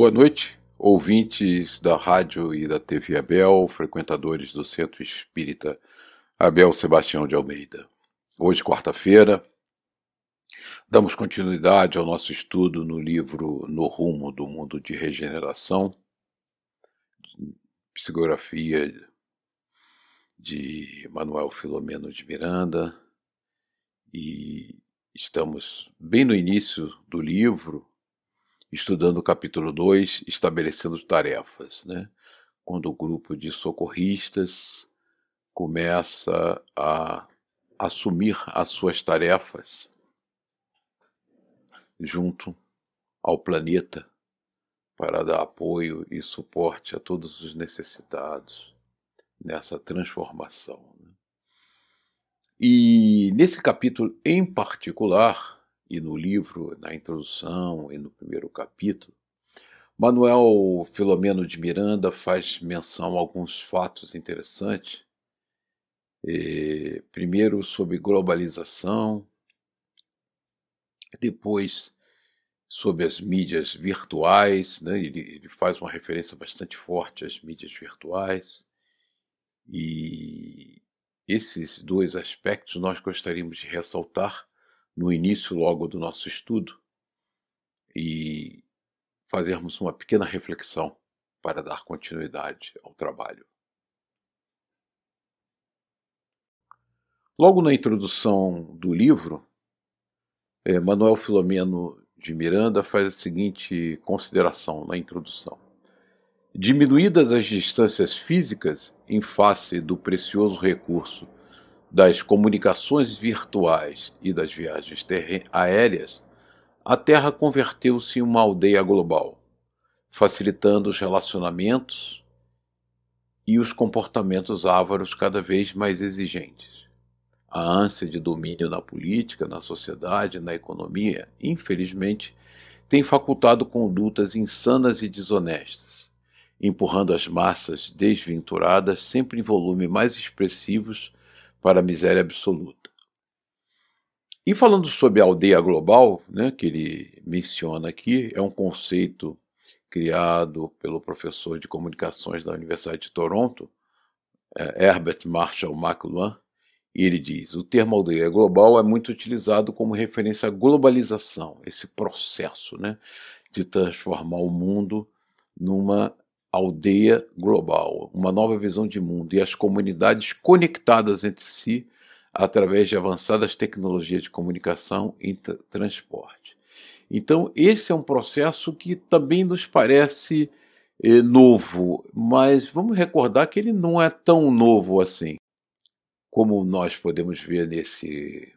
Boa noite, ouvintes da rádio e da TV Abel, frequentadores do Centro Espírita Abel Sebastião de Almeida. Hoje, quarta-feira, damos continuidade ao nosso estudo no livro No Rumo do Mundo de Regeneração, psicografia de Manuel Filomeno de Miranda, e estamos bem no início do livro, estudando o capítulo 2, estabelecendo tarefas, né? quando o grupo de socorristas começa a assumir as suas tarefas junto ao planeta para dar apoio e suporte a todos os necessitados nessa transformação. Né? E nesse capítulo em particular, e no livro, na introdução e no primeiro capítulo, Manuel Filomeno de Miranda faz menção a alguns fatos interessantes. E, primeiro, sobre globalização, depois, sobre as mídias virtuais, né? ele, ele faz uma referência bastante forte às mídias virtuais, e esses dois aspectos nós gostaríamos de ressaltar no início logo do nosso estudo e fazermos uma pequena reflexão para dar continuidade ao trabalho. Logo na introdução do livro, eh, Manuel Filomeno de Miranda faz a seguinte consideração na introdução. Diminuídas as distâncias físicas em face do precioso recurso das comunicações virtuais e das viagens aéreas, a Terra converteu-se em uma aldeia global, facilitando os relacionamentos e os comportamentos ávaros cada vez mais exigentes. A ânsia de domínio na política, na sociedade, na economia, infelizmente, tem facultado condutas insanas e desonestas, empurrando as massas desventuradas sempre em volume mais expressivos para a miséria absoluta. E falando sobre a aldeia global, né, que ele menciona aqui, é um conceito criado pelo professor de comunicações da Universidade de Toronto, é, Herbert Marshall McLuhan, e ele diz: o termo aldeia global é muito utilizado como referência à globalização, esse processo né, de transformar o mundo numa aldeia global, uma nova visão de mundo e as comunidades conectadas entre si através de avançadas tecnologias de comunicação e transporte. Então, esse é um processo que também nos parece eh, novo, mas vamos recordar que ele não é tão novo assim. Como nós podemos ver nesse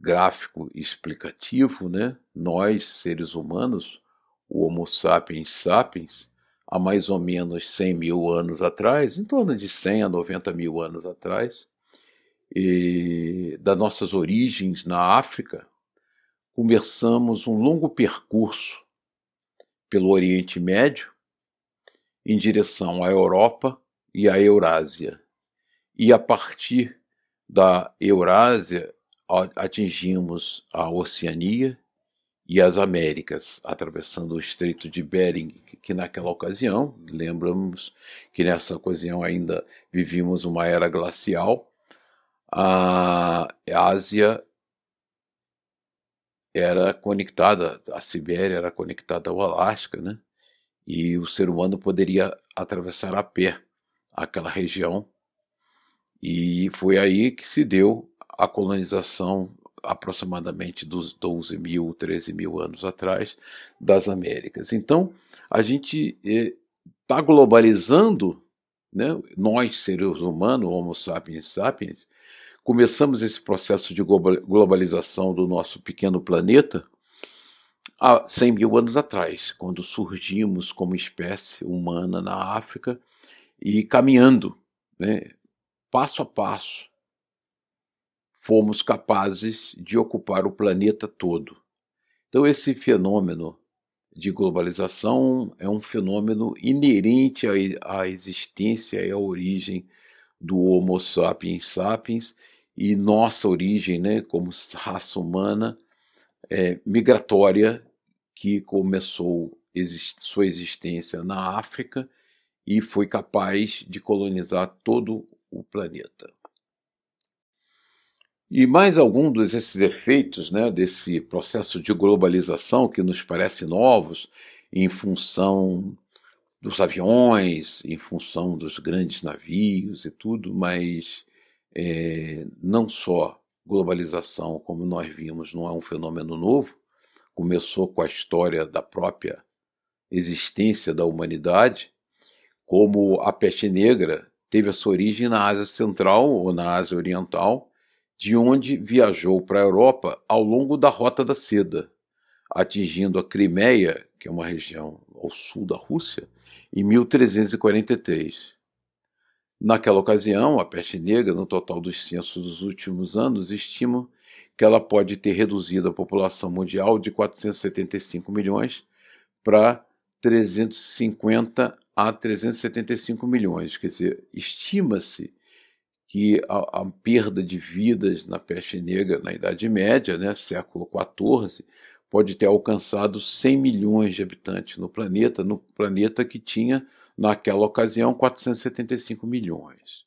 gráfico explicativo, né? nós, seres humanos, o Homo sapiens sapiens, há mais ou menos 100 mil anos atrás, em torno de 100 a 90 mil anos atrás, e, das nossas origens na África, começamos um longo percurso pelo Oriente Médio em direção à Europa e à Eurásia. E a partir da Eurásia atingimos a Oceania e as Américas, atravessando o Estreito de Bering, que naquela ocasião, lembramos que nessa ocasião ainda vivíamos uma era glacial, a Ásia era conectada, a Sibéria era conectada ao Alasca, né? E o ser humano poderia atravessar a pé aquela região. E foi aí que se deu a colonização aproximadamente dos 12 mil, 13 mil anos atrás, das Américas. Então, a gente está eh, globalizando, né? nós, seres humanos, Homo sapiens sapiens, começamos esse processo de globalização do nosso pequeno planeta há 100 mil anos atrás, quando surgimos como espécie humana na África e caminhando, né, passo a passo, fomos capazes de ocupar o planeta todo. Então, esse fenômeno de globalização é um fenômeno inerente à existência e à origem do Homo sapiens sapiens e nossa origem, né, como raça humana, é, migratória que começou exist sua existência na África e foi capaz de colonizar todo o planeta. E mais algum desses efeitos né, desse processo de globalização que nos parece novos, em função dos aviões, em função dos grandes navios e tudo, mas é, não só globalização, como nós vimos, não é um fenômeno novo, começou com a história da própria existência da humanidade, como a peste negra teve a sua origem na Ásia Central ou na Ásia Oriental, de onde viajou para a Europa ao longo da Rota da Seda, atingindo a Crimeia, que é uma região ao sul da Rússia, em 1343. Naquela ocasião, a peste negra, no total dos censos dos últimos anos, estima que ela pode ter reduzido a população mundial de 475 milhões para 350 a 375 milhões. Quer dizer, estima-se que a, a, perda de vidas na peste negra na Idade Média, né, século XIV, pode ter alcançado 100 milhões de habitantes no planeta, no planeta que tinha, naquela ocasião, 475 milhões.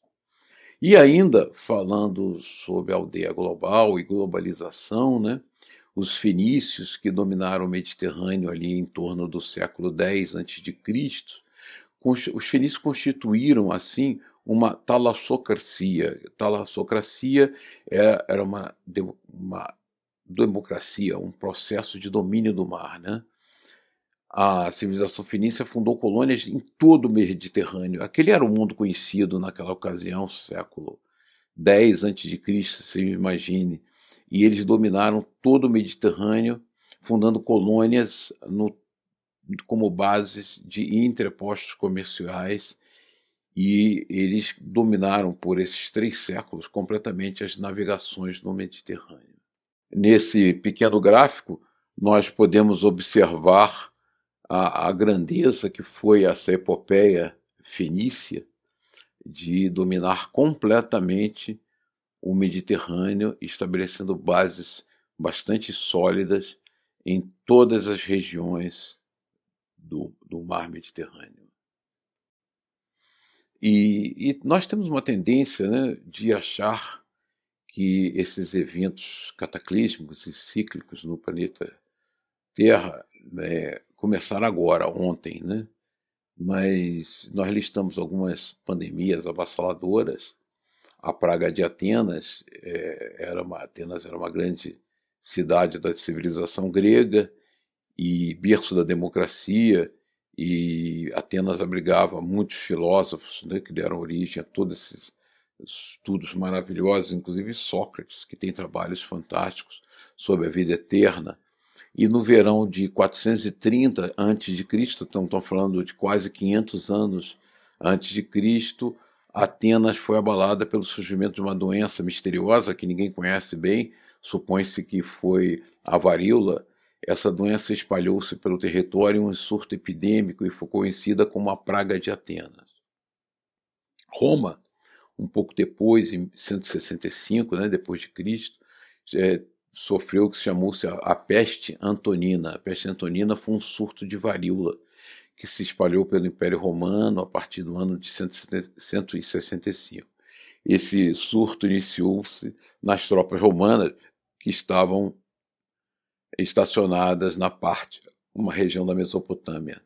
E ainda, falando sobre aldeia global e globalização, né, os fenícios que dominaram o Mediterrâneo ali em torno do século X a.C., os fenícios constituíram, assim, uma talassocracia. Talassocracia é, era uma, uma democracia, um processo de domínio do mar. Né? A civilização fenícia fundou colônias em todo o Mediterrâneo. Aquele era o mundo conhecido naquela ocasião, século X a.C., se imagine. E eles dominaram todo o Mediterrâneo, fundando colônias no, como bases de entrepostos comerciais e eles dominaram por esses três séculos completamente as navegações no Mediterrâneo. Nesse pequeno gráfico, nós podemos observar a, a grandeza que foi essa epopeia fenícia de dominar completamente o Mediterrâneo, estabelecendo bases bastante sólidas em todas as regiões do, do mar Mediterrâneo. E, e, nós temos uma tendência né, de achar que esses eventos cataclísmicos e cíclicos no planeta Terra né, começaram agora, ontem, né? mas nós listamos algumas pandemias avassaladoras. A praga de Atenas é, era uma Atenas era uma grande cidade da civilização grega e berço da democracia e Atenas abrigava muitos filósofos né, que deram origem a todos esses estudos maravilhosos, inclusive Sócrates, que tem trabalhos fantásticos sobre a vida eterna. E no verão de 430 a.C., então estão falando de quase 500 anos antes de Cristo, Atenas foi abalada pelo surgimento de uma doença misteriosa que ninguém conhece bem, supõe-se que foi a varíola, essa doença espalhou-se pelo território em um surto epidêmico e foi conhecida como a Praga de Atenas. Roma, um pouco depois, em 165, né, depois de Cristo, é, sofreu o que se chamou-se a, a peste antonina. A peste antonina foi um surto de varíola que se espalhou pelo Império Romano a partir do ano de 165. Esse surto iniciou-se nas tropas romanas que estavam estacionadas na parte, uma região da Mesopotâmia.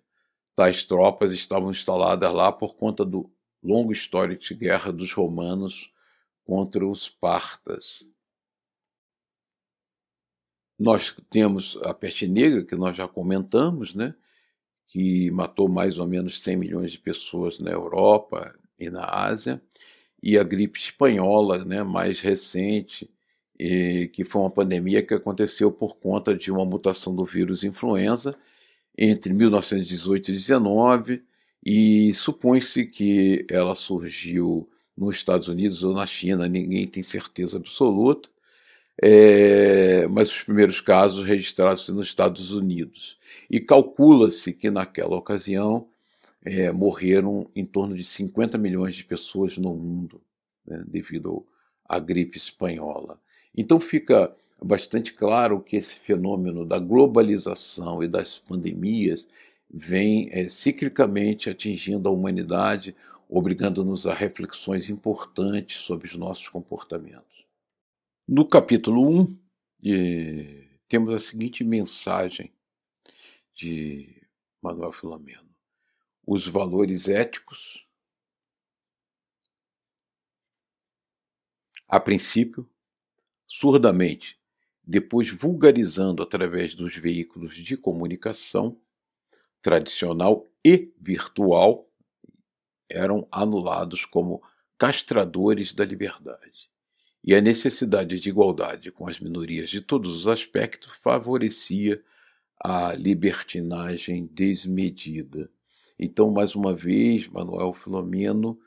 Tais tropas estavam instaladas lá por conta do longo histórico de guerra dos romanos contra os partas. Nós temos a peste negra, que nós já comentamos, né? que matou mais ou menos 100 milhões de pessoas na Europa e na Ásia, e a gripe espanhola, né, mais recente, e que foi uma pandemia que aconteceu por conta de uma mutação do vírus influenza entre 1918 e 19 e supõe-se que ela surgiu nos Estados Unidos ou na China, ninguém tem certeza absoluta, é, mas os primeiros casos registrados nos Estados Unidos. E calcula-se que naquela ocasião é, morreram em torno de 50 milhões de pessoas no mundo né, devido à gripe espanhola. Então fica bastante claro que esse fenômeno da globalização e das pandemias vem é, ciclicamente atingindo a humanidade, obrigando-nos a reflexões importantes sobre os nossos comportamentos. No capítulo 1, eh, temos a seguinte mensagem de Manuel Filomeno: os valores éticos, a princípio, surdamente, depois vulgarizando através dos veículos de comunicação tradicional e virtual, eram anulados como castradores da liberdade. E a necessidade de igualdade com as minorias de todos os aspectos favorecia a libertinagem desmedida. Então, mais uma vez, Manuel Filomeno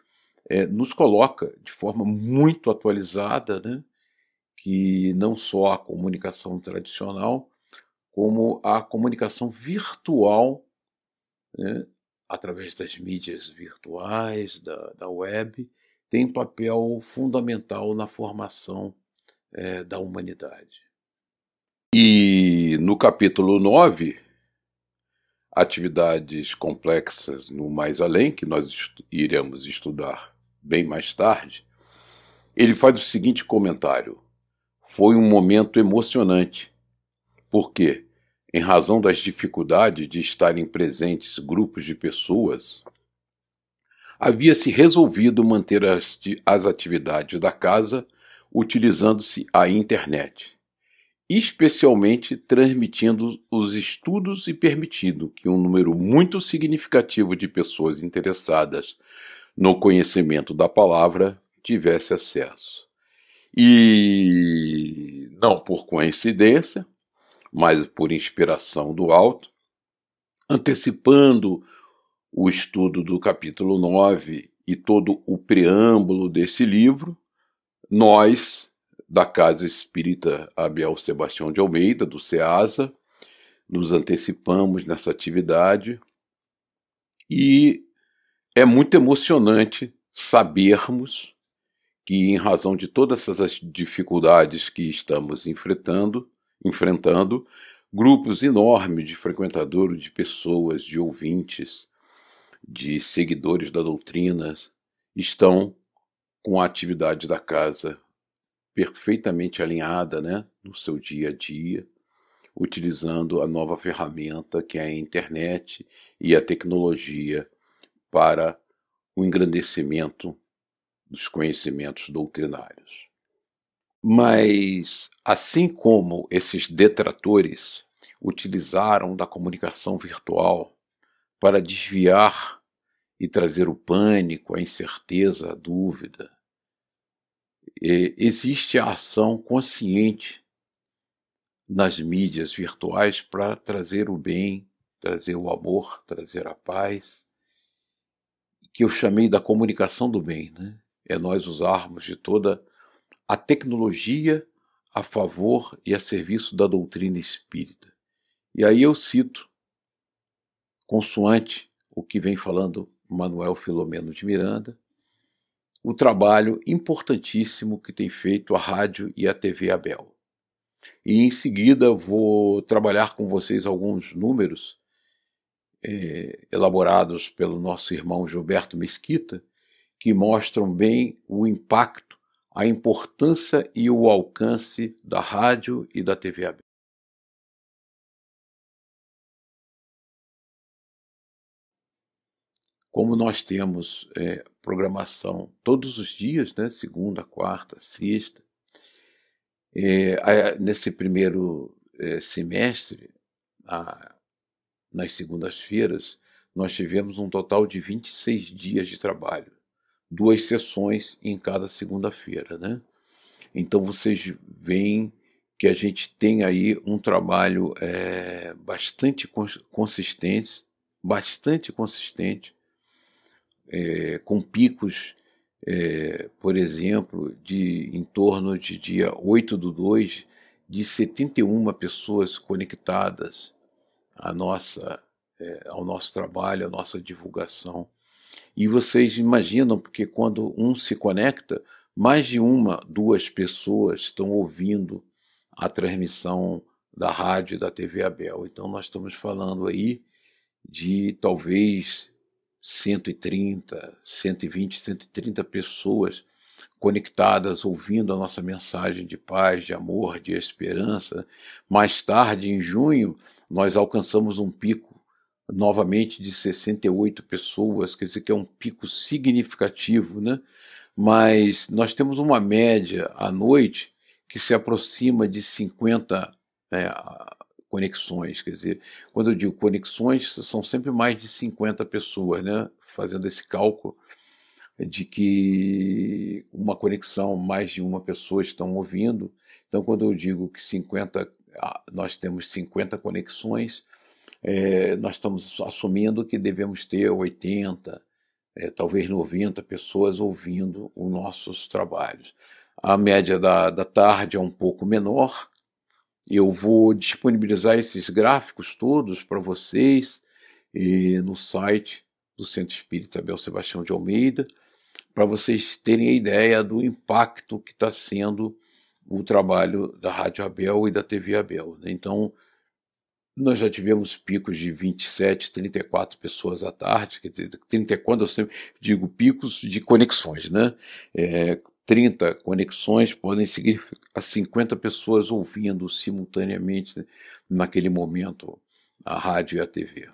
é, nos coloca de forma muito atualizada né, que não só a comunicação tradicional, como a comunicação virtual, né, através das mídias virtuais, da, da web, tem papel fundamental na formação é, da humanidade. E no capítulo 9, atividades complexas no mais além, que nós iremos estudar bem mais tarde, ele faz o seguinte comentário: Foi um momento emocionante, porque, em razão das dificuldades de estarem presentes grupos de pessoas, havia-se resolvido manter as, as atividades da casa utilizando-se a internet especialmente transmitindo os estudos e permitindo que um número muito significativo de pessoas interessadas no conhecimento da palavra tivesse acesso. E não por coincidência, mas por inspiração do alto, antecipando o estudo do capítulo 9 e todo o preâmbulo desse livro, nós da Casa Espírita Abel Sebastião de Almeida, do SEASA, nos antecipamos nessa atividade e é muito emocionante sabermos que, em razão de todas essas dificuldades que estamos enfrentando, enfrentando grupos enormes de frequentadores, de pessoas, de ouvintes, de seguidores da doutrina, estão com a atividade da casa perfeitamente alinhada né, no seu dia a dia, utilizando a nova ferramenta que é a internet e a tecnologia para o engrandecimento dos conhecimentos doutrinários. Mas, assim como esses detratores utilizaram da comunicação virtual para desviar e trazer o pânico, a incerteza, a dúvida, existe a ação consciente nas mídias virtuais para trazer o bem, trazer o amor, trazer a paz, que eu chamei da comunicação do bem, né? É nós usarmos de toda a tecnologia a favor e a serviço da doutrina espírita. E aí eu cito, consoante o que vem falando Manuel Filomeno de Miranda, o trabalho importantíssimo que tem feito a rádio e a TV Abel. E em seguida vou trabalhar com vocês alguns números é, elaborados pelo nosso irmão Gilberto Mesquita, que mostram bem o impacto, a importância e o alcance da rádio e da TV Abel. Como nós temos é, programação todos os dias, né, segunda, quarta, sexta, é, nesse primeiro é, semestre, a, nas segundas-feiras, nós tivemos um total de 26 dias de trabalho, duas sessões em cada segunda-feira. Né? Então vocês veem que a gente tem aí um trabalho é, bastante consistente, bastante consistente, é, com picos, é, por exemplo, de em torno de dia 8 do 2, de 71 pessoas conectadas à nossa, é, ao nosso trabalho, à nossa divulgação. E vocês imaginam, porque quando um se conecta, mais de uma, duas pessoas estão ouvindo a transmissão da rádio e da TV Abel. Então nós estamos falando aí de talvez 130, 120, 130 pessoas conectadas, ouvindo a nossa mensagem de paz, de amor, de esperança. Mais tarde, em junho, nós alcançamos um pico novamente de 68 pessoas, quer dizer que é um pico significativo, né? Mas nós temos uma média à noite que se aproxima de 50 é, conexões, quer dizer, quando eu digo conexões, são sempre mais de 50 pessoas, né? Fazendo esse cálculo de que uma conexão, mais de uma pessoa estão ouvindo. Então, quando eu digo que 50, ah, nós temos 50 conexões, é, nós estamos assumindo que devemos ter 80, é, talvez 90 pessoas ouvindo os nossos trabalhos. A média da, da tarde é um pouco menor. Eu vou disponibilizar esses gráficos todos para vocês e, no site do Centro Espírita Abel Sebastião de Almeida, para vocês terem a ideia do impacto que está sendo o trabalho da Rádio Abel e da TV Abel. Né? Então, nós já tivemos picos de 27, 34 pessoas à tarde, quer dizer, 30 quando eu sempre digo picos de conexões, né? É, 30 conexões podem seguir a 50 pessoas ouvindo simultaneamente naquele momento a rádio e a TV.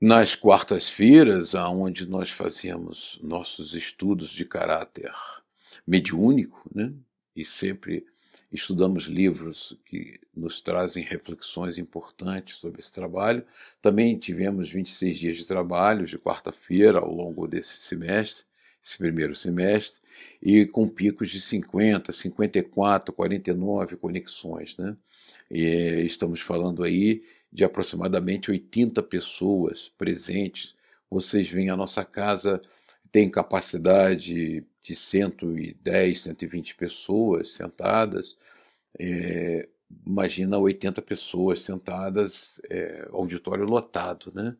Nas quartas-feiras, aonde nós fazíamos nossos estudos de caráter mediúnico, né? E sempre estudamos livros que nos trazem reflexões importantes sobre esse trabalho. Também tivemos 26 dias de trabalho de quarta-feira ao longo desse semestre, esse primeiro semestre, e com picos de 50, 54, 49 conexões. Né? E estamos falando aí de aproximadamente 80 pessoas presentes. Vocês veem a nossa casa tem capacidade de 110, 120 pessoas sentadas, é, imagina 80 pessoas sentadas, é, auditório lotado, né?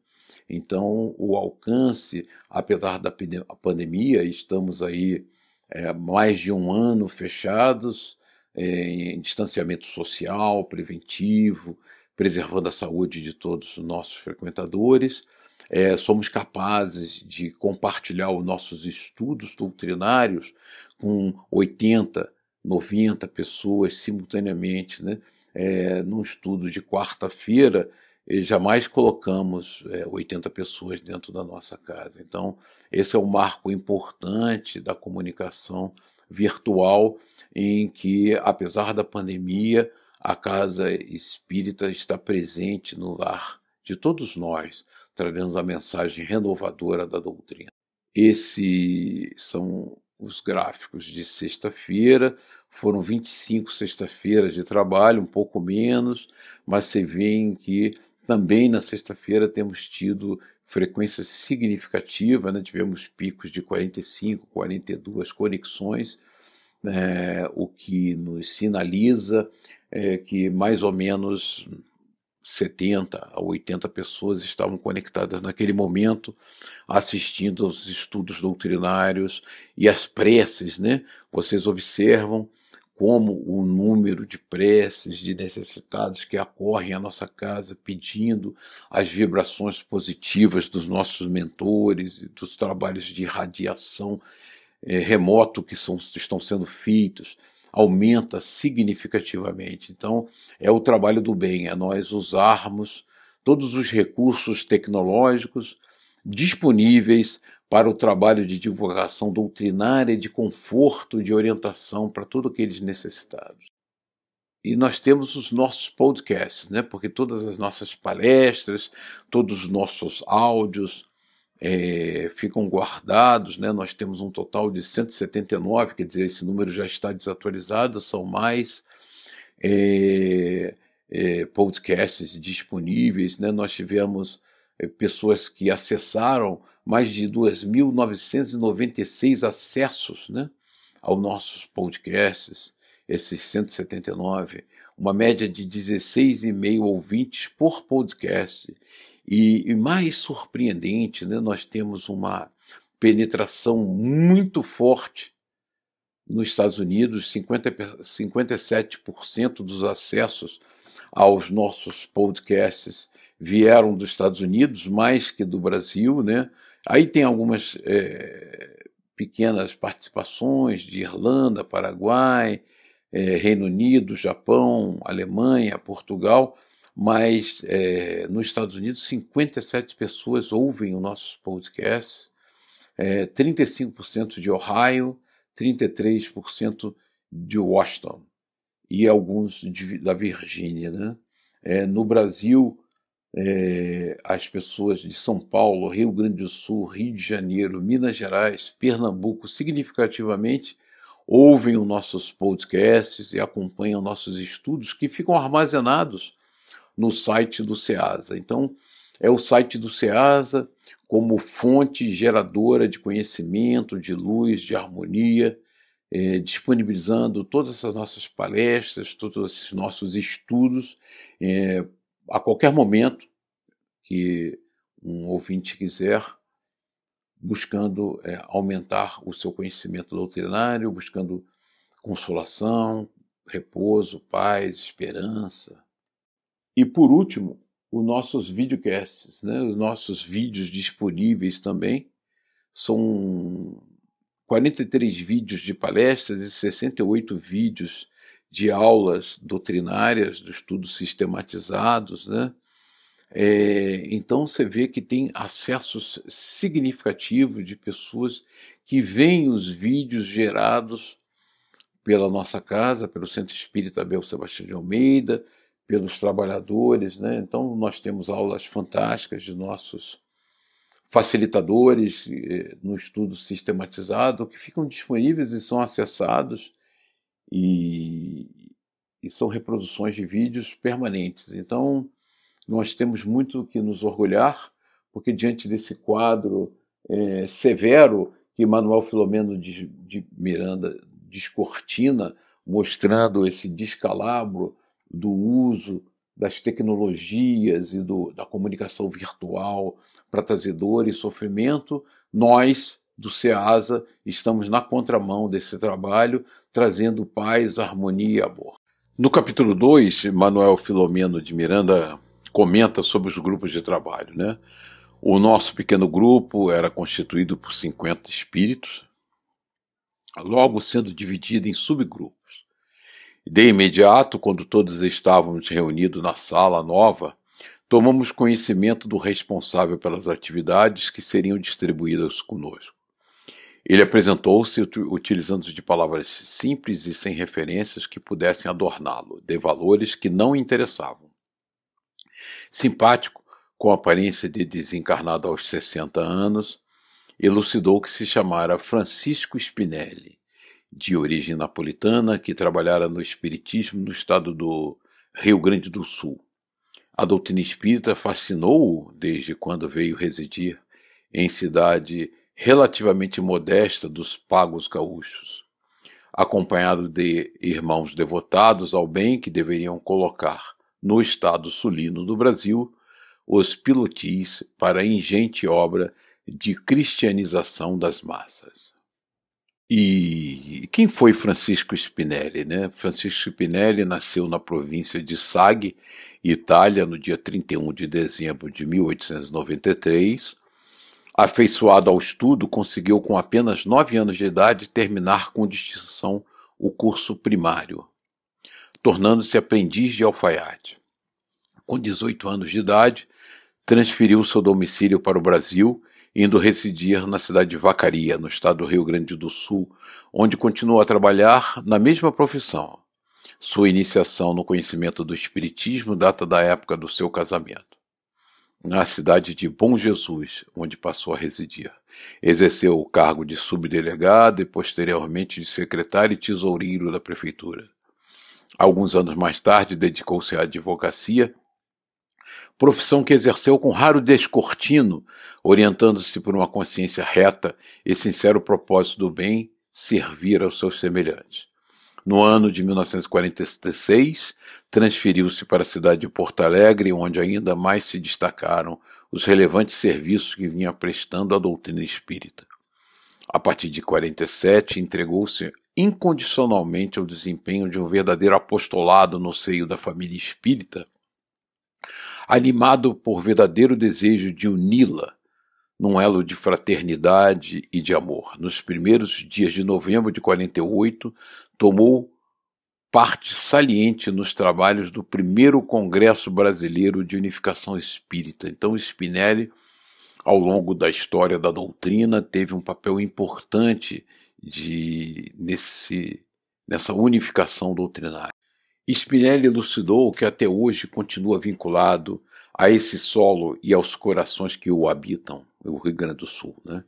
Então, o alcance, apesar da pandemia, estamos aí é, mais de um ano fechados, é, em distanciamento social, preventivo, preservando a saúde de todos os nossos frequentadores, é, somos capazes de compartilhar os nossos estudos doutrinários com 80, 90 pessoas simultaneamente, né? É, num estudo de quarta-feira, jamais colocamos é, 80 pessoas dentro da nossa casa. Então, esse é um marco importante da comunicação virtual, em que, apesar da pandemia, a casa espírita está presente no lar de todos nós, trazendo a mensagem renovadora da doutrina. Esses são os gráficos de sexta-feira. Foram 25 sexta-feiras de trabalho, um pouco menos, mas você vê que também na sexta-feira temos tido frequência significativa, né? tivemos picos de 45, 42 conexões, é, o que nos sinaliza é, que mais ou menos 70 a 80 pessoas estavam conectadas naquele momento, assistindo aos estudos doutrinários e às preces, né? Vocês observam como o número de preces de necessitados que acorrem à nossa casa pedindo as vibrações positivas dos nossos mentores e dos trabalhos de radiação eh, remoto que são, estão sendo feitos aumenta significativamente. Então, é o trabalho do bem, é nós usarmos todos os recursos tecnológicos disponíveis para o trabalho de divulgação doutrinária, de conforto, de orientação para todos aqueles necessitados. E nós temos os nossos podcasts, né? porque todas as nossas palestras, todos os nossos áudios, é, ficam guardados, né? nós temos um total de 179, quer dizer, esse número já está desatualizado, são mais é, é, podcasts disponíveis, né? nós tivemos é, pessoas que acessaram mais de 2.996 acessos né? aos nossos podcasts, esses 179, uma média de 16,5 ouvintes por podcast e, e mais surpreendente, né, nós temos uma penetração muito forte nos Estados Unidos, 50, 57% dos acessos aos nossos podcasts vieram dos Estados Unidos mais que do Brasil, né? Aí tem algumas é, pequenas participações de Irlanda, Paraguai, é, Reino Unido, Japão, Alemanha, Portugal, mas é, nos Estados Unidos 57 pessoas ouvem o nosso podcast, é, 35% de Ohio, 33% de Washington e alguns de, da Virgínia. Né? É, no Brasil, é, as pessoas de São Paulo, Rio Grande do Sul, Rio de Janeiro, Minas Gerais, Pernambuco, significativamente ouvem os nossos podcasts e acompanham nossos estudos que ficam armazenados no site do SEASA. Então, é o site do SEASA como fonte geradora de conhecimento, de luz, de harmonia, é, disponibilizando todas as nossas palestras, todos esses nossos estudos, é, a qualquer momento que um ouvinte quiser, buscando é, aumentar o seu conhecimento doutrinário, buscando consolação, repouso, paz, esperança. E por último, os nossos videocasts, né, os nossos vídeos disponíveis também. São 43 vídeos de palestras e 68 vídeos de aulas doutrinárias, de estudos sistematizados, né? É, então você vê que tem acessos significativos de pessoas que veem os vídeos gerados pela nossa casa, pelo Centro Espírita Abel Sebastião de Almeida, pelos trabalhadores. Né? Então nós temos aulas fantásticas de nossos facilitadores eh, no estudo sistematizado que ficam disponíveis e são acessados e, e são reproduções de vídeos permanentes. Então, nós temos muito que nos orgulhar, porque diante desse quadro é, severo que Manuel Filomeno de, de Miranda descortina, mostrando esse descalabro do uso das tecnologias e do, da comunicação virtual para trazer dor e sofrimento, nós, do SEASA, estamos na contramão desse trabalho, trazendo paz, harmonia e amor. No capítulo 2, Manuel Filomeno de Miranda comenta sobre os grupos de trabalho. Né? O nosso pequeno grupo era constituído por 50 espíritos, logo sendo dividido em subgrupos. De imediato, quando todos estávamos reunidos na sala nova, tomamos conhecimento do responsável pelas atividades que seriam distribuídas conosco. Ele apresentou-se utilizando de palavras simples e sem referências que pudessem adorná-lo, de valores que não interessavam. Simpático, com aparência de desencarnado aos 60 anos, elucidou que se chamara Francisco Spinelli, de origem napolitana, que trabalhara no espiritismo no estado do Rio Grande do Sul. A doutrina espírita fascinou-o desde quando veio residir em cidade relativamente modesta dos pagos gaúchos, acompanhado de irmãos devotados ao bem que deveriam colocar no estado sulino do Brasil, os pilotis para a ingente obra de cristianização das massas. E quem foi Francisco Spinelli? Né? Francisco Spinelli nasceu na província de Sag, Itália, no dia 31 de dezembro de 1893. Afeiçoado ao estudo, conseguiu com apenas nove anos de idade terminar com distinção o curso primário tornando-se aprendiz de alfaiate. Com 18 anos de idade, transferiu seu domicílio para o Brasil, indo residir na cidade de Vacaria, no estado do Rio Grande do Sul, onde continuou a trabalhar na mesma profissão. Sua iniciação no conhecimento do Espiritismo data da época do seu casamento. Na cidade de Bom Jesus, onde passou a residir. Exerceu o cargo de subdelegado e posteriormente de secretário e tesoureiro da prefeitura. Alguns anos mais tarde, dedicou-se à advocacia, profissão que exerceu com raro descortino, orientando-se por uma consciência reta e sincero propósito do bem, servir aos seus semelhantes. No ano de 1946, transferiu-se para a cidade de Porto Alegre, onde ainda mais se destacaram os relevantes serviços que vinha prestando à doutrina espírita. A partir de 47, entregou-se incondicionalmente ao desempenho de um verdadeiro apostolado no seio da família espírita, animado por verdadeiro desejo de uni-la num elo de fraternidade e de amor. Nos primeiros dias de novembro de 48, tomou parte saliente nos trabalhos do primeiro Congresso Brasileiro de Unificação Espírita. Então, Spinelli, ao longo da história da doutrina, teve um papel importante de, nesse, nessa unificação doutrinária. Spinelli elucidou que até hoje continua vinculado a esse solo e aos corações que o habitam, o Rio Grande do Sul, né?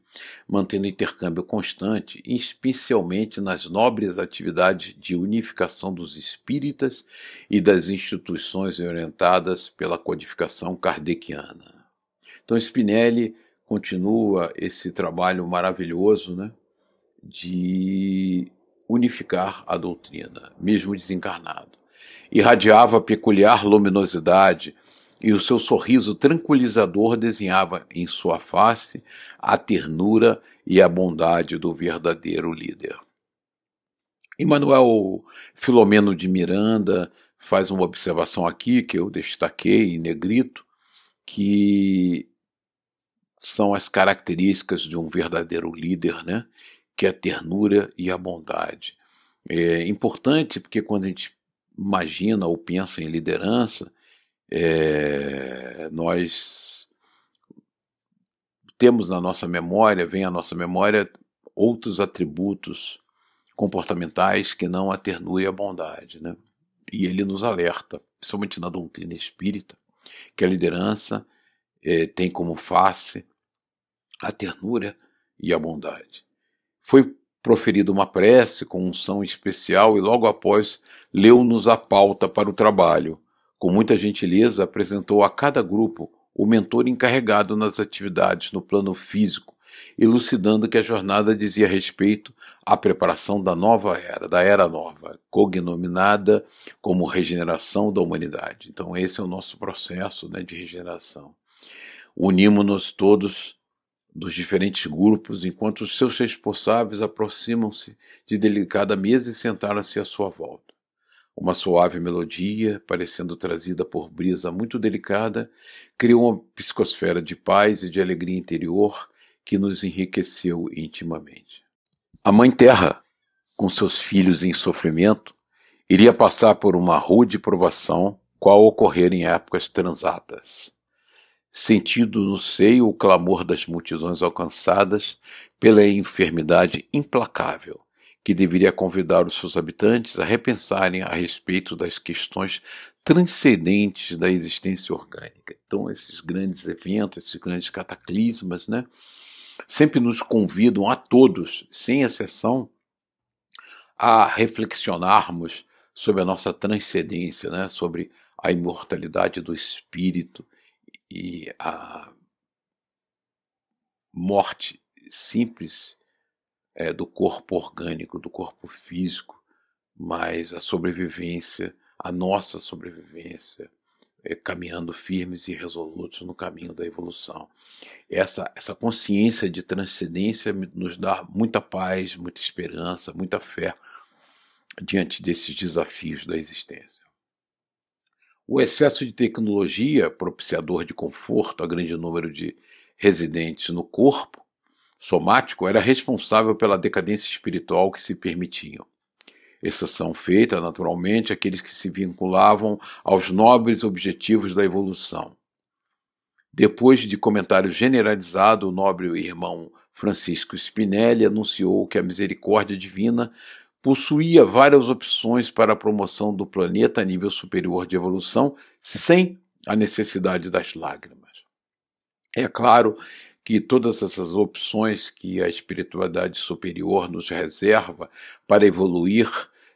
mantendo intercâmbio constante, especialmente nas nobres atividades de unificação dos espíritas e das instituições orientadas pela codificação kardeciana. Então Spinelli continua esse trabalho maravilhoso né, de unificar a doutrina, mesmo desencarnado. Irradiava peculiar luminosidade e o seu sorriso tranquilizador desenhava em sua face a ternura e a bondade do verdadeiro líder. Emmanuel Filomeno de Miranda faz uma observação aqui que eu destaquei em negrito, que são as características de um verdadeiro líder, né? que é a ternura e a bondade. É importante porque quando a gente imagina ou pensa em liderança, é, nós temos na nossa memória, vem à nossa memória outros atributos comportamentais que não a ternura e a bondade. Né? E ele nos alerta, principalmente na doutrina espírita, que a liderança é, tem como face a ternura e a bondade. Foi proferida uma prece com unção especial e logo após leu-nos a pauta para o trabalho, com muita gentileza, apresentou a cada grupo o mentor encarregado nas atividades no plano físico, elucidando que a jornada dizia respeito à preparação da nova era, da era nova, cognominada como regeneração da humanidade. Então, esse é o nosso processo né, de regeneração. Unimos-nos todos dos diferentes grupos, enquanto os seus responsáveis aproximam-se de delicada mesa e sentaram-se à sua volta. Uma suave melodia, parecendo trazida por brisa muito delicada, criou uma psicosfera de paz e de alegria interior que nos enriqueceu intimamente. A Mãe Terra, com seus filhos em sofrimento, iria passar por uma rude provação, qual ocorrer em épocas transatas. Sentido no seio o clamor das multidões alcançadas pela enfermidade implacável, que deveria convidar os seus habitantes a repensarem a respeito das questões transcendentes da existência orgânica. Então, esses grandes eventos, esses grandes cataclismas, né, sempre nos convidam a todos, sem exceção, a reflexionarmos sobre a nossa transcendência, né, sobre a imortalidade do espírito e a morte simples é, do corpo orgânico, do corpo físico, mas a sobrevivência, a nossa sobrevivência, é, caminhando firmes e resolutos no caminho da evolução. Essa, essa consciência de transcendência nos dá muita paz, muita esperança, muita fé diante desses desafios da existência. O excesso de tecnologia, propiciador de conforto a grande número de residentes no corpo, somático era responsável pela decadência espiritual que se permitiam. Exceção feita, naturalmente, aqueles que se vinculavam aos nobres objetivos da evolução. Depois de comentário generalizado, o nobre irmão Francisco Spinelli anunciou que a misericórdia divina possuía várias opções para a promoção do planeta a nível superior de evolução, sem a necessidade das lágrimas. É claro que todas essas opções que a espiritualidade superior nos reserva para evoluir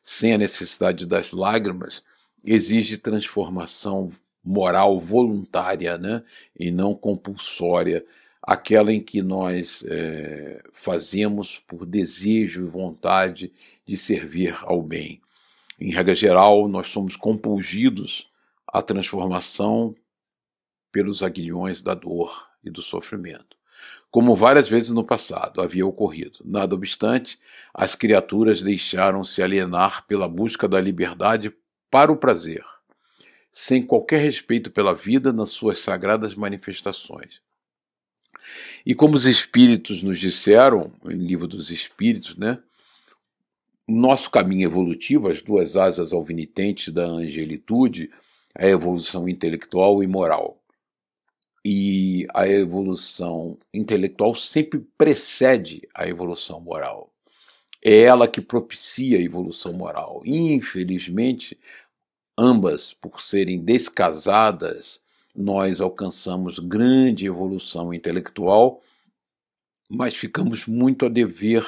sem a necessidade das lágrimas exige transformação moral voluntária, né, e não compulsória, aquela em que nós é, fazemos por desejo e vontade de servir ao bem. Em regra geral, nós somos compulgidos à transformação pelos aguilhões da dor e do sofrimento como várias vezes no passado havia ocorrido. Nada obstante, as criaturas deixaram-se alienar pela busca da liberdade para o prazer, sem qualquer respeito pela vida nas suas sagradas manifestações. E como os espíritos nos disseram, no livro dos espíritos, né? Nosso caminho evolutivo, as duas asas alvinitentes da angelitude, a evolução intelectual e moral. E a evolução intelectual sempre precede a evolução moral. É ela que propicia a evolução moral. Infelizmente, ambas, por serem descasadas, nós alcançamos grande evolução intelectual, mas ficamos muito a dever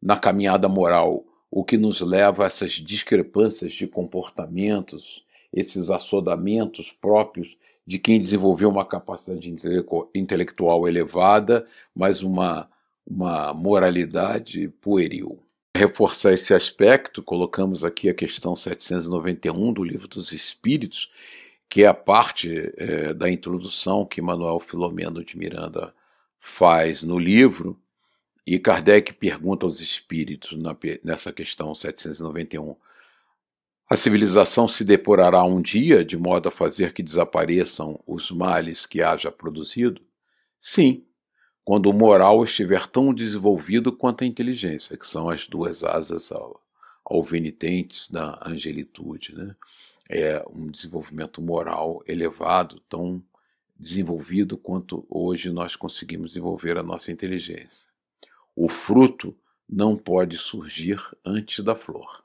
na caminhada moral, o que nos leva a essas discrepâncias de comportamentos, esses assodamentos próprios de quem desenvolveu uma capacidade intelectual elevada, mas uma, uma moralidade pueril. Reforçar esse aspecto, colocamos aqui a questão 791 do Livro dos Espíritos, que é a parte é, da introdução que Manuel Filomeno de Miranda faz no livro, e Kardec pergunta aos espíritos na, nessa questão 791 a civilização se depurará um dia de modo a fazer que desapareçam os males que haja produzido? Sim, quando o moral estiver tão desenvolvido quanto a inteligência, que são as duas asas ao, alvenitentes da angelitude. Né? É um desenvolvimento moral elevado, tão desenvolvido quanto hoje nós conseguimos desenvolver a nossa inteligência. O fruto não pode surgir antes da flor.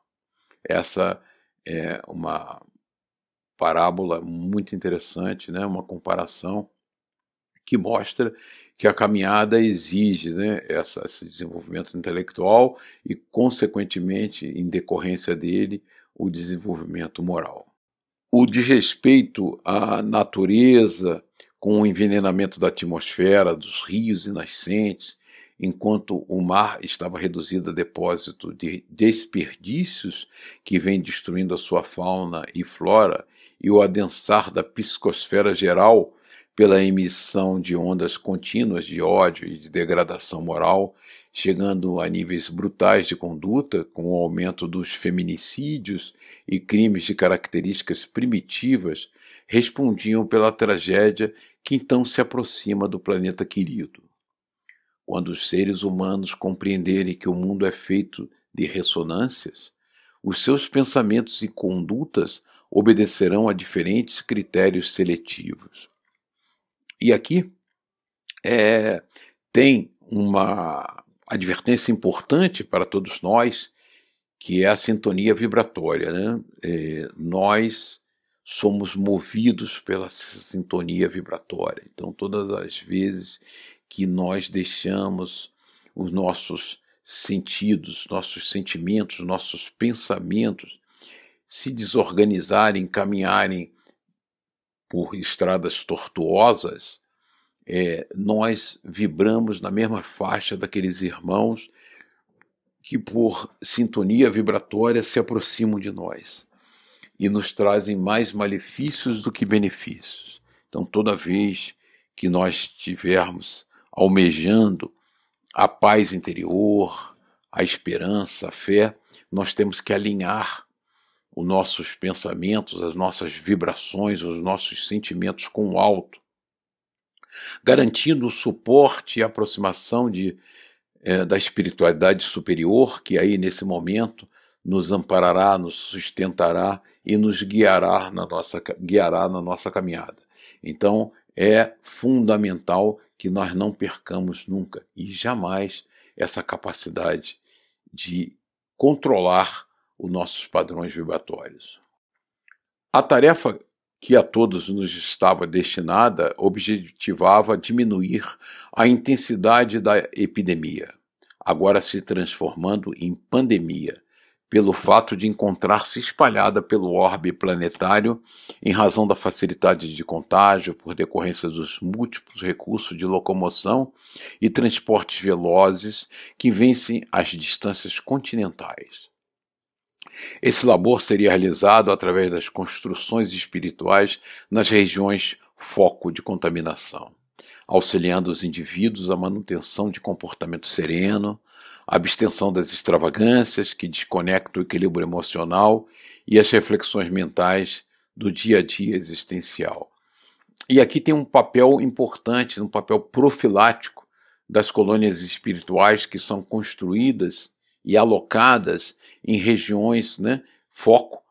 Essa é uma parábola muito interessante, né? uma comparação que mostra que a caminhada exige né, essa, esse desenvolvimento intelectual e, consequentemente, em decorrência dele, o desenvolvimento moral. O desrespeito à natureza, com o envenenamento da atmosfera, dos rios e nascentes, enquanto o mar estava reduzido a depósito de desperdícios que vem destruindo a sua fauna e flora, e o adensar da psicosfera geral pela emissão de ondas contínuas de ódio e de degradação moral, chegando a níveis brutais de conduta, com o aumento dos feminicídios e crimes de características primitivas, respondiam pela tragédia que então se aproxima do planeta querido. Quando os seres humanos compreenderem que o mundo é feito de ressonâncias, os seus pensamentos e condutas obedecerão a diferentes critérios seletivos. E aqui é, tem uma advertência importante para todos nós, que é a sintonia vibratória. Né? É, nós somos movidos pela sintonia vibratória. Então, todas as vezes que nós deixamos os nossos sentidos, nossos sentimentos, nossos pensamentos se desorganizarem, caminharem por estradas tortuosas, é, nós vibramos na mesma faixa daqueles irmãos que, por sintonia vibratória, se aproximam de nós e nos trazem mais malefícios do que benefícios. Então, toda vez que nós tivermos almejando a paz interior, a esperança, a fé, nós temos que alinhar os nossos pensamentos, as nossas vibrações, os nossos sentimentos com o alto, garantindo o suporte e aproximação de, é, da espiritualidade superior, que aí nesse momento nos amparará, nos sustentará e nos guiará na nossa, guiará na nossa caminhada. Então é fundamental que nós não percamos nunca e jamais essa capacidade de controlar os nossos padrões vibratórios. A tarefa que a todos nos estava destinada objetivava diminuir a intensidade da epidemia, agora se transformando em pandemia, pelo fato de encontrar-se espalhada pelo orbe planetário em razão da facilidade de contágio por decorrência dos múltiplos recursos de locomoção e transportes velozes que vencem as distâncias continentais. Esse labor seria realizado através das construções espirituais nas regiões foco de contaminação, auxiliando os indivíduos à manutenção de comportamento sereno, abstenção das extravagâncias que desconectam o equilíbrio emocional e as reflexões mentais do dia a dia existencial. E aqui tem um papel importante, um papel profilático das colônias espirituais que são construídas e alocadas em regiões, né, foco,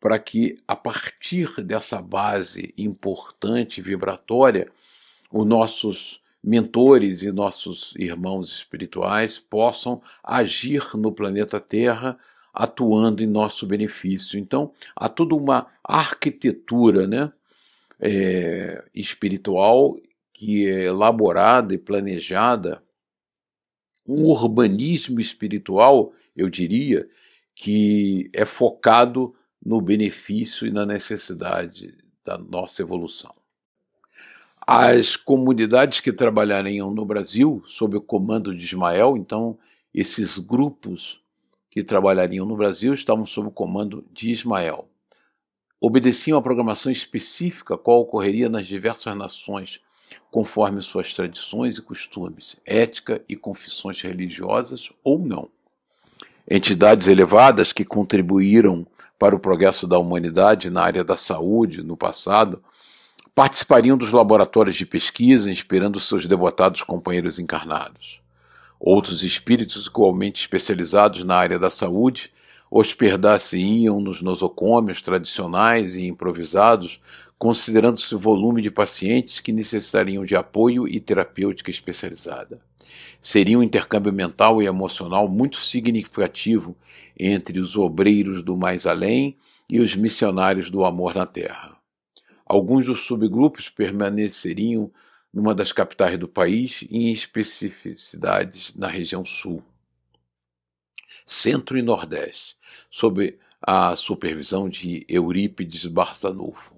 para que a partir dessa base importante vibratória, os nossos mentores e nossos irmãos espirituais possam agir no planeta Terra atuando em nosso benefício. Então, há toda uma arquitetura né, é, espiritual que é elaborada e planejada, um urbanismo espiritual, eu diria, que é focado no benefício e na necessidade da nossa evolução. As comunidades que trabalhariam no Brasil, sob o comando de Ismael, então, esses grupos que trabalhariam no Brasil estavam sob o comando de Ismael. Obedeciam a programação específica qual ocorreria nas diversas nações, conforme suas tradições e costumes, ética e confissões religiosas ou não. Entidades elevadas que contribuíram para o progresso da humanidade na área da saúde no passado participariam dos laboratórios de pesquisa, inspirando seus devotados companheiros encarnados. Outros espíritos igualmente especializados na área da saúde hospedar-se-iam nos nosocômios tradicionais e improvisados, considerando-se o volume de pacientes que necessitariam de apoio e terapêutica especializada. Seria um intercâmbio mental e emocional muito significativo entre os obreiros do mais além e os missionários do amor na terra. Alguns dos subgrupos permaneceriam numa das capitais do país, em especificidades na região sul, centro e nordeste, sob a supervisão de Eurípides Barçanufo,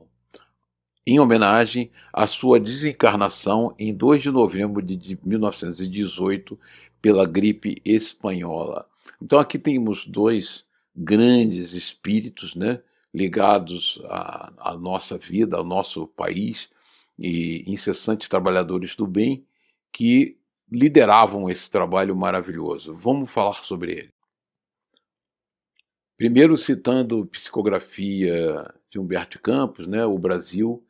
em homenagem à sua desencarnação em 2 de novembro de 1918 pela gripe espanhola. Então aqui temos dois grandes espíritos, né, ligados à, à nossa vida, ao nosso país, e incessantes trabalhadores do bem que lideravam esse trabalho maravilhoso. Vamos falar sobre ele. Primeiro, citando psicografia de Humberto Campos, né, o Brasil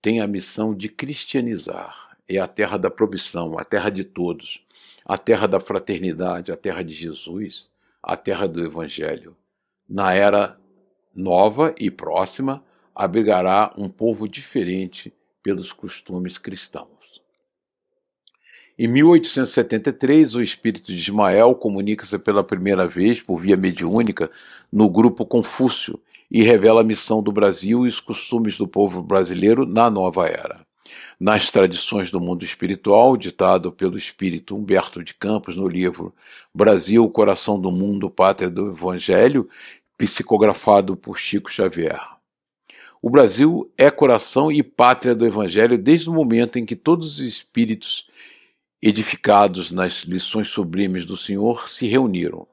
tem a missão de cristianizar. É a terra da provisão, a terra de todos, a terra da fraternidade, a terra de Jesus, a terra do Evangelho. Na era nova e próxima, abrigará um povo diferente pelos costumes cristãos. Em 1873, o espírito de Ismael comunica-se pela primeira vez, por via mediúnica, no grupo Confúcio e revela a missão do Brasil e os costumes do povo brasileiro na nova era. Nas tradições do mundo espiritual, ditado pelo espírito Humberto de Campos no livro Brasil, coração do mundo, pátria do Evangelho, psicografado por Chico Xavier. O Brasil é coração e pátria do Evangelho desde o momento em que todos os espíritos edificados nas lições sublimes do Senhor se reuniram,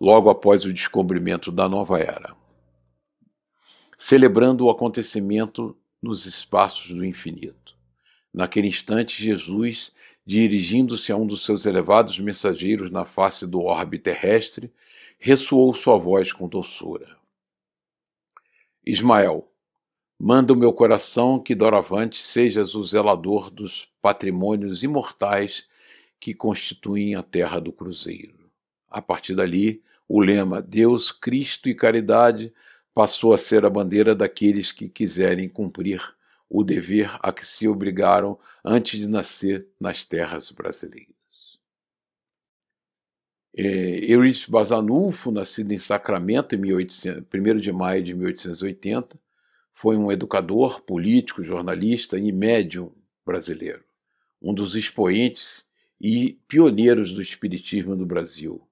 logo após o descobrimento da nova era, celebrando o acontecimento nos espaços do infinito. Naquele instante, Jesus, dirigindo-se a um dos seus elevados mensageiros na face do orbe terrestre, ressoou sua voz com doçura. Ismael, Manda o meu coração que doravante sejas o zelador dos patrimônios imortais que constituem a terra do Cruzeiro. A partir dali, o lema Deus, Cristo e Caridade passou a ser a bandeira daqueles que quiserem cumprir o dever a que se obrigaram antes de nascer nas terras brasileiras. É, Eurípides Bazanufo, nascido em Sacramento em 1800, 1 de maio de 1880, foi um educador, político, jornalista e médium brasileiro, um dos expoentes e pioneiros do espiritismo no Brasil,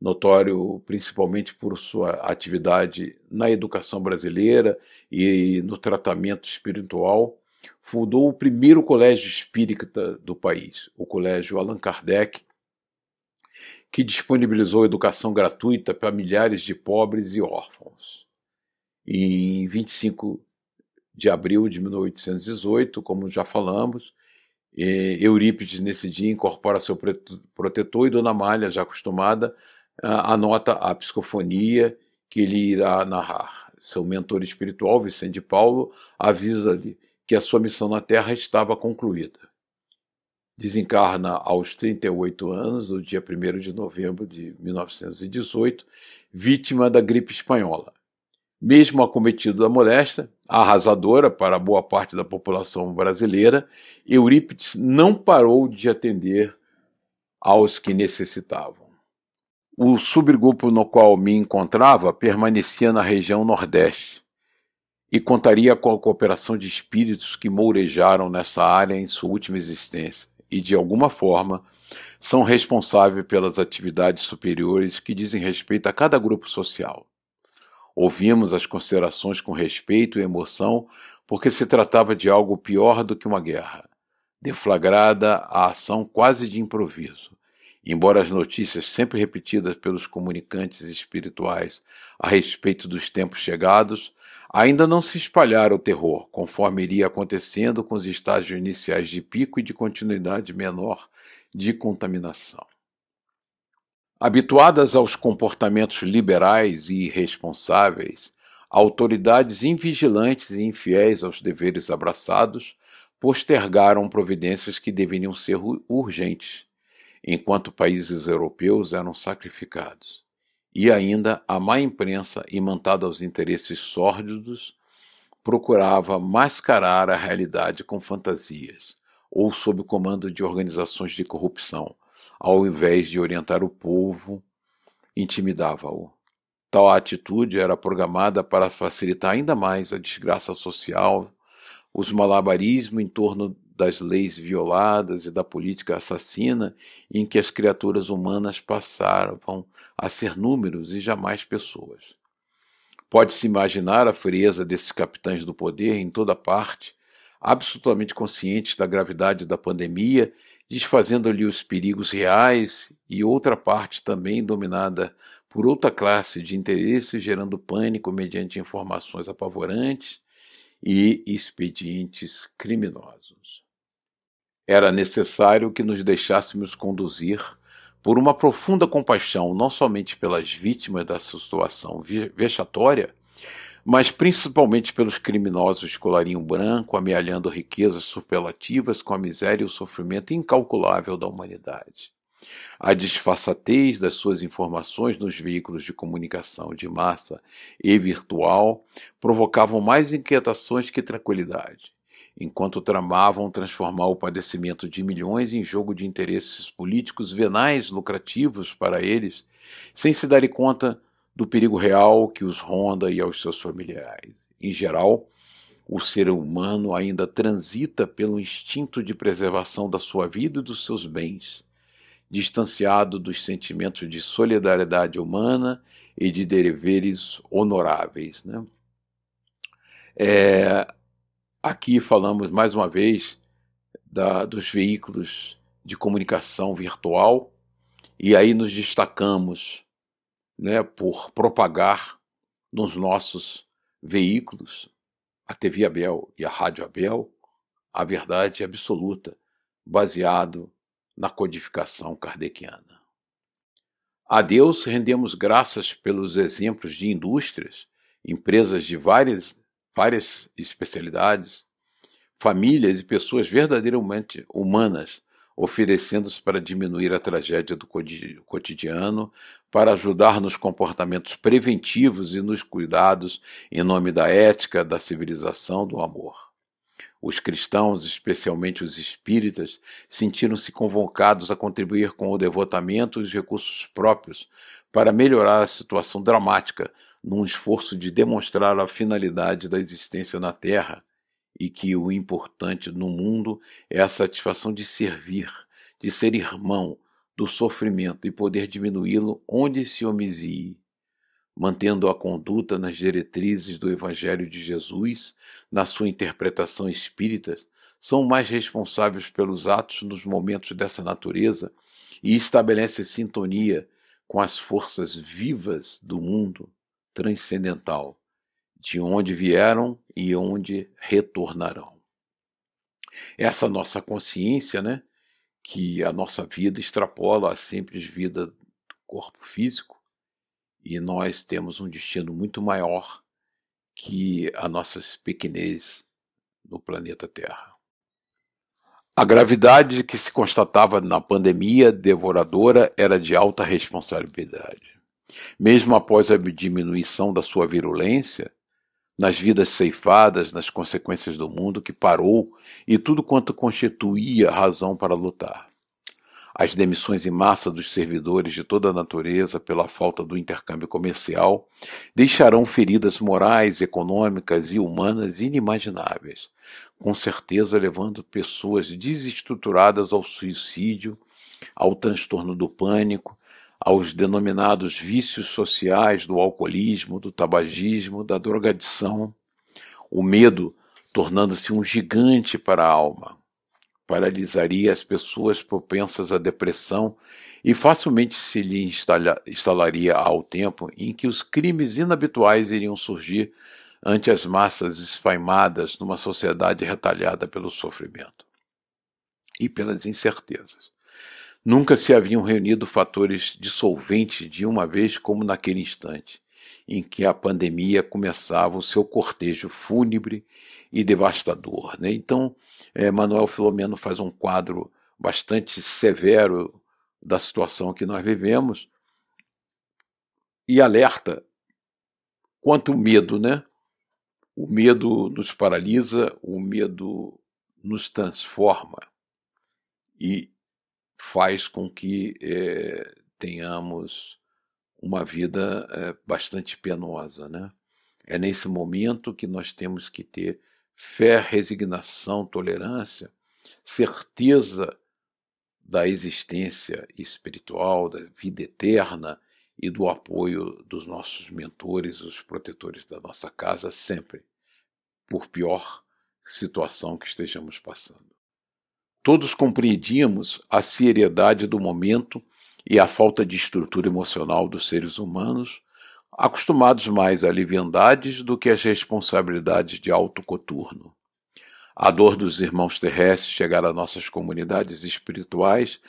notório principalmente por sua atividade na educação brasileira e no tratamento espiritual, fundou o primeiro colégio espírita do país, o Colégio Allan Kardec, que disponibilizou educação gratuita para milhares de pobres e órfãos. Em 25 de abril de 1818, como já falamos, Eurípides, nesse dia, incorpora seu protetor e Dona Malha, já acostumada, anota a psicofonia que ele irá narrar. Seu mentor espiritual, Vicente Paulo, avisa-lhe que a sua missão na Terra estava concluída. Desencarna aos 38 anos, no dia 1 de novembro de 1918, vítima da gripe espanhola. Mesmo acometido da moléstia, arrasadora para boa parte da população brasileira, Eurípides não parou de atender aos que necessitavam. O subgrupo no qual me encontrava permanecia na região Nordeste e contaria com a cooperação de espíritos que mourejaram nessa área em sua última existência e, de alguma forma, são responsáveis pelas atividades superiores que dizem respeito a cada grupo social. Ouvimos as considerações com respeito e emoção, porque se tratava de algo pior do que uma guerra, deflagrada a ação quase de improviso. Embora as notícias sempre repetidas pelos comunicantes espirituais a respeito dos tempos chegados, ainda não se espalhara o terror, conforme iria acontecendo com os estágios iniciais de pico e de continuidade menor de contaminação. Habituadas aos comportamentos liberais e irresponsáveis, autoridades invigilantes e infiéis aos deveres abraçados postergaram providências que deveriam ser urgentes, enquanto países europeus eram sacrificados. E ainda a má imprensa, imantada aos interesses sórdidos, procurava mascarar a realidade com fantasias, ou sob o comando de organizações de corrupção, ao invés de orientar o povo, intimidava-o. Tal atitude era programada para facilitar ainda mais a desgraça social, os malabarismos em torno das leis violadas e da política assassina em que as criaturas humanas passaram a ser números e jamais pessoas. Pode-se imaginar a frieza desses capitães do poder em toda parte, absolutamente conscientes da gravidade da pandemia desfazendo-lhe os perigos reais, e outra parte também dominada por outra classe de interesses, gerando pânico mediante informações apavorantes e expedientes criminosos. Era necessário que nos deixássemos conduzir por uma profunda compaixão, não somente pelas vítimas da situação vexatória, mas principalmente pelos criminosos de colarinho branco, amealhando riquezas superlativas com a miséria e o sofrimento incalculável da humanidade. A disfarçatez das suas informações nos veículos de comunicação de massa e virtual provocavam mais inquietações que tranquilidade, enquanto tramavam transformar o padecimento de milhões em jogo de interesses políticos venais lucrativos para eles, sem se darem conta do perigo real que os ronda e aos seus familiares. Em geral, o ser humano ainda transita pelo instinto de preservação da sua vida e dos seus bens, distanciado dos sentimentos de solidariedade humana e de deveres honoráveis. Né? É, aqui falamos mais uma vez da, dos veículos de comunicação virtual e aí nos destacamos né, por propagar nos nossos veículos, a TV Abel e a Rádio Abel, a verdade absoluta, baseado na codificação kardeciana. A Deus rendemos graças pelos exemplos de indústrias, empresas de várias, várias especialidades, famílias e pessoas verdadeiramente humanas oferecendo-se para diminuir a tragédia do cotidiano, para ajudar nos comportamentos preventivos e nos cuidados em nome da ética, da civilização, do amor. Os cristãos, especialmente os espíritas, sentiram-se convocados a contribuir com o devotamento e os recursos próprios para melhorar a situação dramática num esforço de demonstrar a finalidade da existência na Terra e que o importante no mundo é a satisfação de servir, de ser irmão do sofrimento e poder diminuí-lo onde se homizie, mantendo a conduta nas diretrizes do Evangelho de Jesus, na sua interpretação espírita, são mais responsáveis pelos atos nos momentos dessa natureza e estabelece sintonia com as forças vivas do mundo transcendental de onde vieram e onde retornarão. Essa nossa consciência, né, que a nossa vida extrapola a simples vida do corpo físico e nós temos um destino muito maior que a nossa pequenez no planeta Terra. A gravidade que se constatava na pandemia devoradora era de alta responsabilidade. Mesmo após a diminuição da sua virulência, nas vidas ceifadas, nas consequências do mundo que parou e tudo quanto constituía razão para lutar. As demissões em massa dos servidores de toda a natureza pela falta do intercâmbio comercial deixarão feridas morais, econômicas e humanas inimagináveis, com certeza levando pessoas desestruturadas ao suicídio, ao transtorno do pânico, aos denominados vícios sociais do alcoolismo, do tabagismo, da drogadição, o medo tornando-se um gigante para a alma paralisaria as pessoas propensas à depressão e facilmente se lhe instalaria ao tempo em que os crimes inabituais iriam surgir ante as massas esfaimadas numa sociedade retalhada pelo sofrimento e pelas incertezas. Nunca se haviam reunido fatores dissolventes de uma vez como naquele instante, em que a pandemia começava o seu cortejo fúnebre e devastador. Né? Então, é, Manuel Filomeno faz um quadro bastante severo da situação que nós vivemos e alerta quanto o medo, né? O medo nos paralisa, o medo nos transforma e faz com que é, tenhamos uma vida é, bastante penosa, né? É nesse momento que nós temos que ter fé, resignação, tolerância, certeza da existência espiritual, da vida eterna e do apoio dos nossos mentores, os protetores da nossa casa, sempre, por pior situação que estejamos passando. Todos compreendíamos a seriedade do momento e a falta de estrutura emocional dos seres humanos acostumados mais a liviandades do que às responsabilidades de alto coturno. A dor dos irmãos terrestres chegar a nossas comunidades espirituais,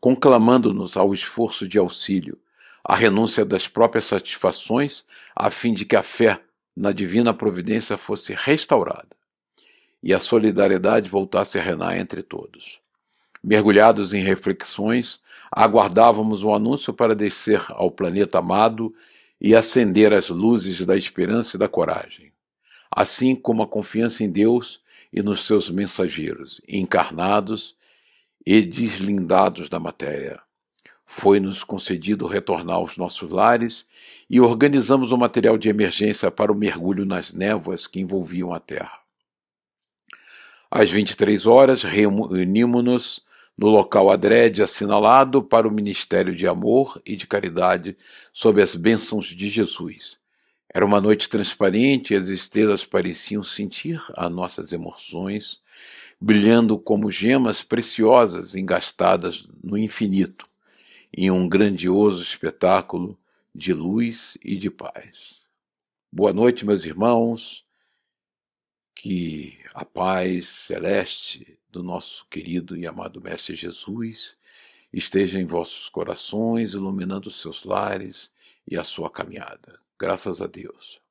conclamando-nos ao esforço de auxílio, à renúncia das próprias satisfações, a fim de que a fé na divina providência fosse restaurada e a solidariedade voltasse a reinar entre todos. Mergulhados em reflexões, aguardávamos o anúncio para descer ao planeta amado e acender as luzes da esperança e da coragem, assim como a confiança em Deus e nos seus mensageiros, encarnados e deslindados da matéria. Foi-nos concedido retornar aos nossos lares e organizamos o material de emergência para o mergulho nas névoas que envolviam a Terra. Às 23 horas, reunimos-nos no local adrede assinalado para o ministério de amor e de caridade sob as bênçãos de Jesus. Era uma noite transparente e as estrelas pareciam sentir as nossas emoções, brilhando como gemas preciosas engastadas no infinito, em um grandioso espetáculo de luz e de paz. Boa noite, meus irmãos. Que a paz celeste do nosso querido e amado Mestre Jesus esteja em vossos corações, iluminando os seus lares e a sua caminhada. Graças a Deus.